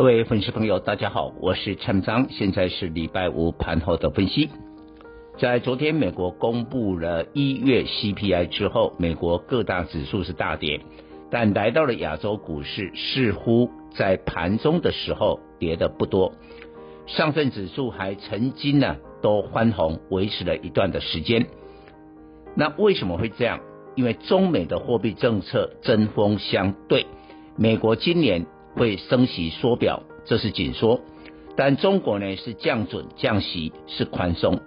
各位粉丝朋友，大家好，我是陈章，现在是礼拜五盘后的分析。在昨天美国公布了一月 CPI 之后，美国各大指数是大跌，但来到了亚洲股市，似乎在盘中的时候跌的不多。上证指数还曾经呢都翻红，维持了一段的时间。那为什么会这样？因为中美的货币政策针锋相对，美国今年会升息缩表，这是紧缩；但中国呢是降准降息是宽松。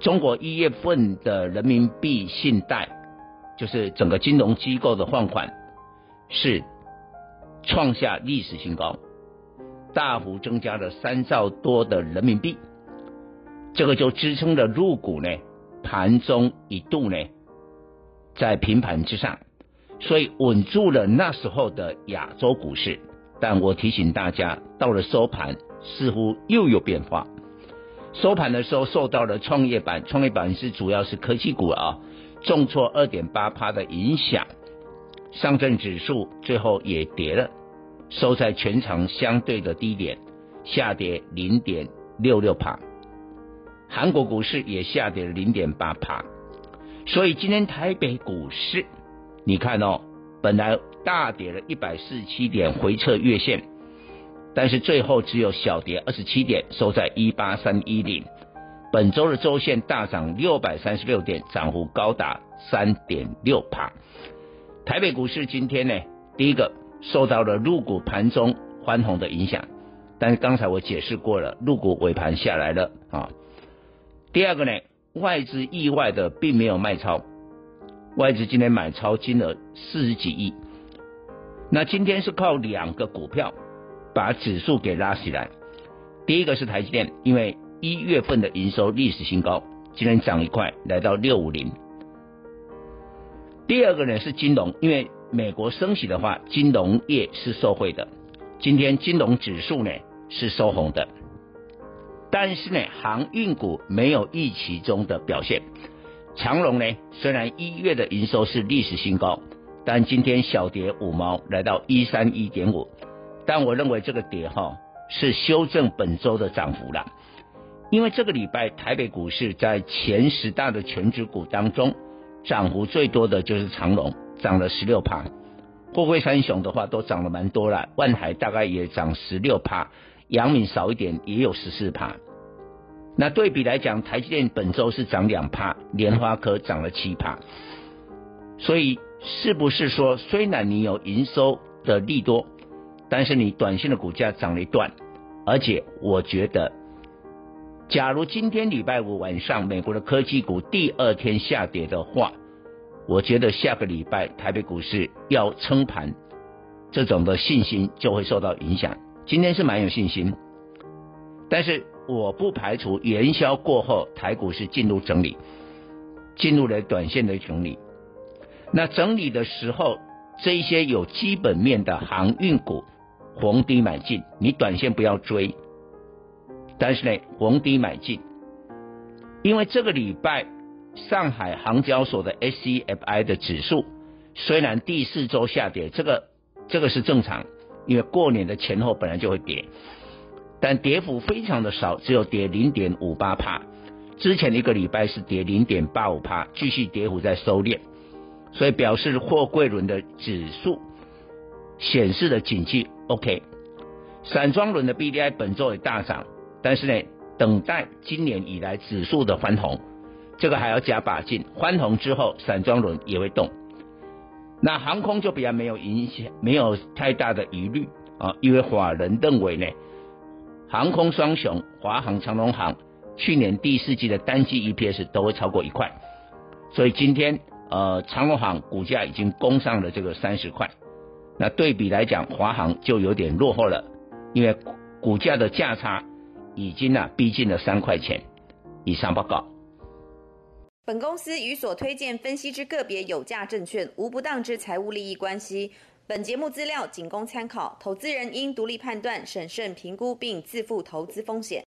中国一月份的人民币信贷，就是整个金融机构的放款，是创下历史新高，大幅增加了三兆多的人民币，这个就支撑了入股呢，盘中一度呢。在平盘之上，所以稳住了那时候的亚洲股市。但我提醒大家，到了收盘，似乎又有变化。收盘的时候，受到了创业板，创业板是主要是科技股啊，重挫二点八趴的影响。上证指数最后也跌了，收在全场相对的低点，下跌零点六六趴。韩国股市也下跌了零点八趴。所以今天台北股市，你看哦，本来大跌了一百四十七点，回撤月线，但是最后只有小跌二十七点，收在一八三一零。本周的周线大涨六百三十六点，涨幅高达三点六趴。台北股市今天呢，第一个受到了入股盘中翻红的影响，但是刚才我解释过了，入股尾盘下来了啊。第二个呢？外资意外的并没有卖超，外资今天买超金额四十几亿。那今天是靠两个股票把指数给拉起来。第一个是台积电，因为一月份的营收历史新高，今天涨一块来到六五零。第二个呢是金融，因为美国升息的话，金融业是受惠的。今天金融指数呢是收红的。但是呢，航运股没有预期中的表现。长荣呢，虽然一月的营收是历史新高，但今天小跌五毛，来到一三一点五。但我认为这个跌哈是修正本周的涨幅了，因为这个礼拜台北股市在前十大的权值股当中，涨幅最多的就是长荣，涨了十六趴。货柜三雄的话都涨了蛮多了，万海大概也涨十六趴。阳明少一点，也有十四趴。那对比来讲，台积电本周是涨两趴，莲花科涨了七趴。所以是不是说，虽然你有营收的利多，但是你短线的股价涨了一段？而且我觉得，假如今天礼拜五晚上美国的科技股第二天下跌的话，我觉得下个礼拜台北股市要撑盘，这种的信心就会受到影响。今天是蛮有信心，但是我不排除元宵过后台股是进入整理，进入了短线的整理。那整理的时候，这一些有基本面的航运股逢低买进，你短线不要追。但是呢，逢低买进，因为这个礼拜上海航交所的 SCFI 的指数虽然第四周下跌，这个这个是正常。因为过年的前后本来就会跌，但跌幅非常的少，只有跌零点五八趴。之前一个礼拜是跌零点八五趴，继续跌幅在收敛，所以表示货柜轮的指数显示的景气 OK。散装轮的 BDI 本周也大涨，但是呢，等待今年以来指数的翻红，这个还要加把劲。翻红之后，散装轮也会动。那航空就比较没有影响，没有太大的疑虑啊，因为法人认为呢，航空双雄华航、长荣航去年第四季的单季 EPS 都会超过一块，所以今天呃长隆行股价已经攻上了这个三十块，那对比来讲，华航就有点落后了，因为股价的价差已经呢逼近了三块钱。以上报告。本公司与所推荐分析之个别有价证券无不当之财务利益关系。本节目资料仅供参考，投资人应独立判断、审慎评估并自负投资风险。